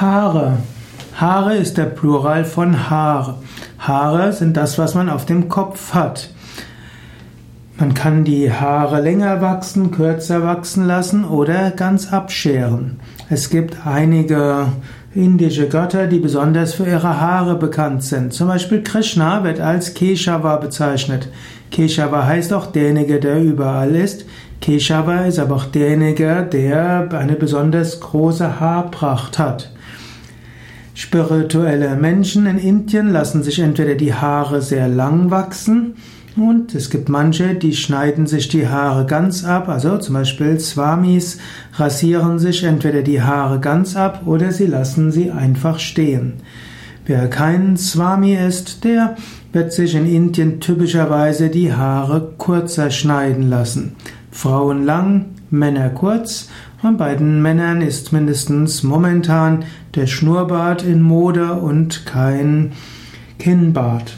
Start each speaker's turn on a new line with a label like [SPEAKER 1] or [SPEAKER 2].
[SPEAKER 1] Haare. Haare ist der Plural von Haar. Haare sind das, was man auf dem Kopf hat. Man kann die Haare länger wachsen, kürzer wachsen lassen oder ganz abscheren. Es gibt einige indische Götter, die besonders für ihre Haare bekannt sind. Zum Beispiel Krishna wird als Keshava bezeichnet. Keshava heißt auch derjenige, der überall ist. Keshava ist aber auch derjenige, der eine besonders große Haarpracht hat. Spirituelle Menschen in Indien lassen sich entweder die Haare sehr lang wachsen und es gibt manche, die schneiden sich die Haare ganz ab, also zum Beispiel Swamis rasieren sich entweder die Haare ganz ab oder sie lassen sie einfach stehen. Wer kein Swami ist, der wird sich in Indien typischerweise die Haare kurzer schneiden lassen. Frauen lang, Männer kurz und bei den Männern ist mindestens momentan der Schnurrbart in Mode und kein Kinnbart.